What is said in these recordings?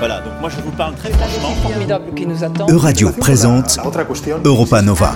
Voilà, donc moi je vous parle très franchement. formidable qui nous attend. Euradio présente Europa Nova.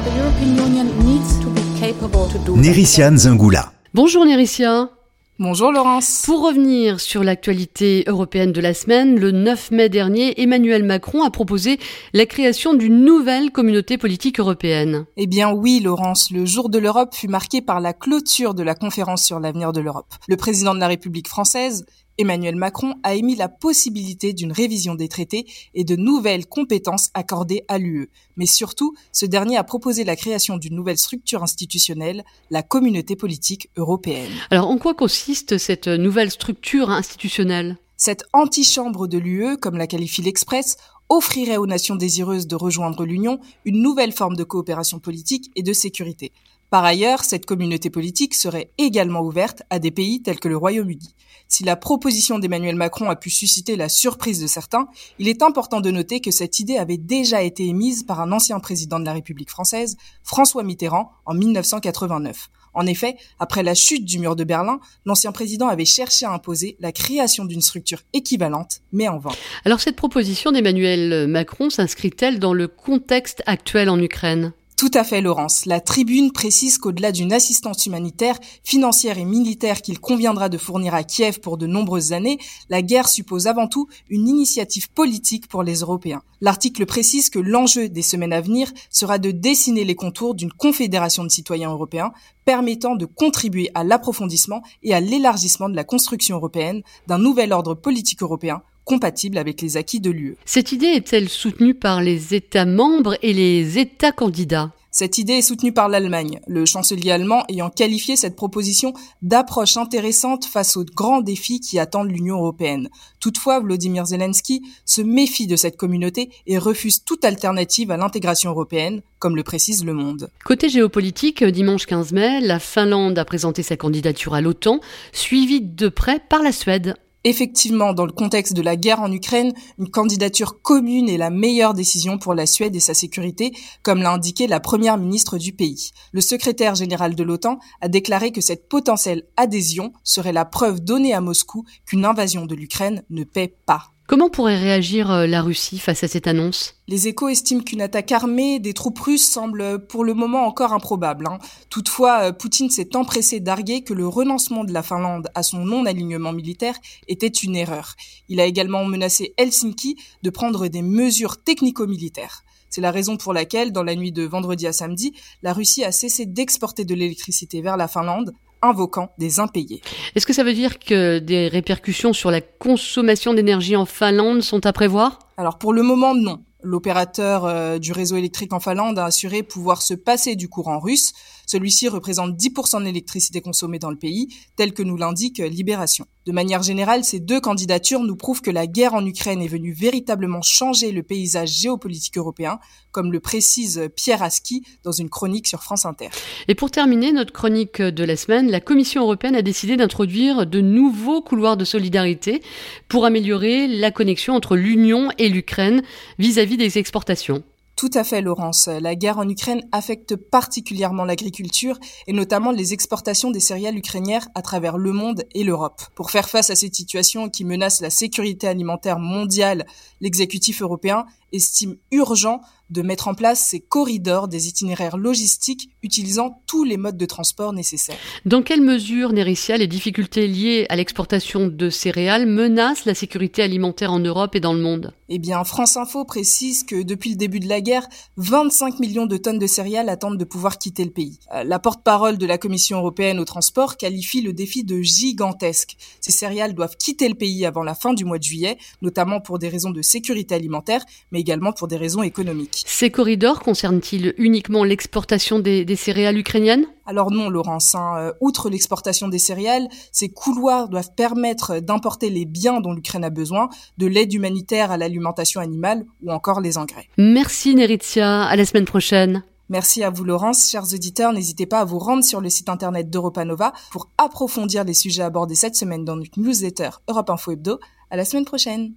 Nericia Nzingula. Bonjour Nericia. Bonjour Laurence. Pour revenir sur l'actualité européenne de la semaine, le 9 mai dernier, Emmanuel Macron a proposé la création d'une nouvelle communauté politique européenne. Eh bien oui Laurence, le jour de l'Europe fut marqué par la clôture de la conférence sur l'avenir de l'Europe. Le président de la République française Emmanuel Macron a émis la possibilité d'une révision des traités et de nouvelles compétences accordées à l'UE. Mais surtout, ce dernier a proposé la création d'une nouvelle structure institutionnelle, la communauté politique européenne. Alors en quoi consiste cette nouvelle structure institutionnelle? Cette antichambre de l'UE, comme la qualifie l'Express, offrirait aux nations désireuses de rejoindre l'Union une nouvelle forme de coopération politique et de sécurité. Par ailleurs, cette communauté politique serait également ouverte à des pays tels que le Royaume-Uni. Si la proposition d'Emmanuel Macron a pu susciter la surprise de certains, il est important de noter que cette idée avait déjà été émise par un ancien président de la République française, François Mitterrand, en 1989. En effet, après la chute du mur de Berlin, l'ancien président avait cherché à imposer la création d'une structure équivalente, mais en vain. Alors cette proposition d'Emmanuel Macron s'inscrit-elle dans le contexte actuel en Ukraine? Tout à fait, Laurence. La tribune précise qu'au-delà d'une assistance humanitaire, financière et militaire qu'il conviendra de fournir à Kiev pour de nombreuses années, la guerre suppose avant tout une initiative politique pour les Européens. L'article précise que l'enjeu des semaines à venir sera de dessiner les contours d'une confédération de citoyens européens permettant de contribuer à l'approfondissement et à l'élargissement de la construction européenne d'un nouvel ordre politique européen compatible avec les acquis de l'UE. Cette idée est-elle soutenue par les États membres et les États candidats? Cette idée est soutenue par l'Allemagne, le chancelier allemand ayant qualifié cette proposition d'approche intéressante face aux grands défis qui attendent l'Union européenne. Toutefois, Vladimir Zelensky se méfie de cette communauté et refuse toute alternative à l'intégration européenne, comme le précise Le Monde. Côté géopolitique, dimanche 15 mai, la Finlande a présenté sa candidature à l'OTAN, suivie de près par la Suède. Effectivement, dans le contexte de la guerre en Ukraine, une candidature commune est la meilleure décision pour la Suède et sa sécurité, comme l'a indiqué la première ministre du pays. Le secrétaire général de l'OTAN a déclaré que cette potentielle adhésion serait la preuve donnée à Moscou qu'une invasion de l'Ukraine ne paie pas. Comment pourrait réagir euh, la Russie face à cette annonce? Les échos estiment qu'une attaque armée des troupes russes semble pour le moment encore improbable. Hein. Toutefois, euh, Poutine s'est empressé d'arguer que le renoncement de la Finlande à son non-alignement militaire était une erreur. Il a également menacé Helsinki de prendre des mesures technico-militaires. C'est la raison pour laquelle, dans la nuit de vendredi à samedi, la Russie a cessé d'exporter de l'électricité vers la Finlande invoquant des impayés. Est-ce que ça veut dire que des répercussions sur la consommation d'énergie en Finlande sont à prévoir? Alors pour le moment, non. L'opérateur euh, du réseau électrique en Finlande a assuré pouvoir se passer du courant russe. Celui-ci représente 10% de l'électricité consommée dans le pays, tel que nous l'indique Libération. De manière générale, ces deux candidatures nous prouvent que la guerre en Ukraine est venue véritablement changer le paysage géopolitique européen, comme le précise Pierre Aski dans une chronique sur France Inter. Et pour terminer notre chronique de la semaine, la Commission européenne a décidé d'introduire de nouveaux couloirs de solidarité pour améliorer la connexion entre l'Union et l'Ukraine vis-à-vis des exportations. Tout à fait, Laurence. La guerre en Ukraine affecte particulièrement l'agriculture et notamment les exportations des céréales ukrainiennes à travers le monde et l'Europe. Pour faire face à cette situation qui menace la sécurité alimentaire mondiale, l'exécutif européen estime urgent de mettre en place ces corridors des itinéraires logistiques utilisant tous les modes de transport nécessaires. Dans quelle mesure, Néricia, les difficultés liées à l'exportation de céréales menacent la sécurité alimentaire en Europe et dans le monde? Eh bien, France Info précise que depuis le début de la guerre, 25 millions de tonnes de céréales attendent de pouvoir quitter le pays. Euh, la porte-parole de la Commission européenne au transport qualifie le défi de gigantesque. Ces céréales doivent quitter le pays avant la fin du mois de juillet, notamment pour des raisons de sécurité alimentaire, mais également pour des raisons économiques. Ces corridors concernent-ils uniquement l'exportation des, céréales ukrainiennes? Alors non, Laurence. Hein. Euh, outre l'exportation des céréales, ces couloirs doivent permettre d'importer les biens dont l'Ukraine a besoin, de l'aide humanitaire à l'alimentation animale ou encore les engrais. Merci Neritia, à la semaine prochaine. Merci à vous Laurence. Chers auditeurs, n'hésitez pas à vous rendre sur le site internet d'Europa Nova pour approfondir les sujets abordés cette semaine dans notre newsletter Europe Info Hebdo. À la semaine prochaine.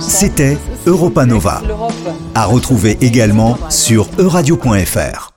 C'était Europa Nova. À retrouver également sur euradio.fr.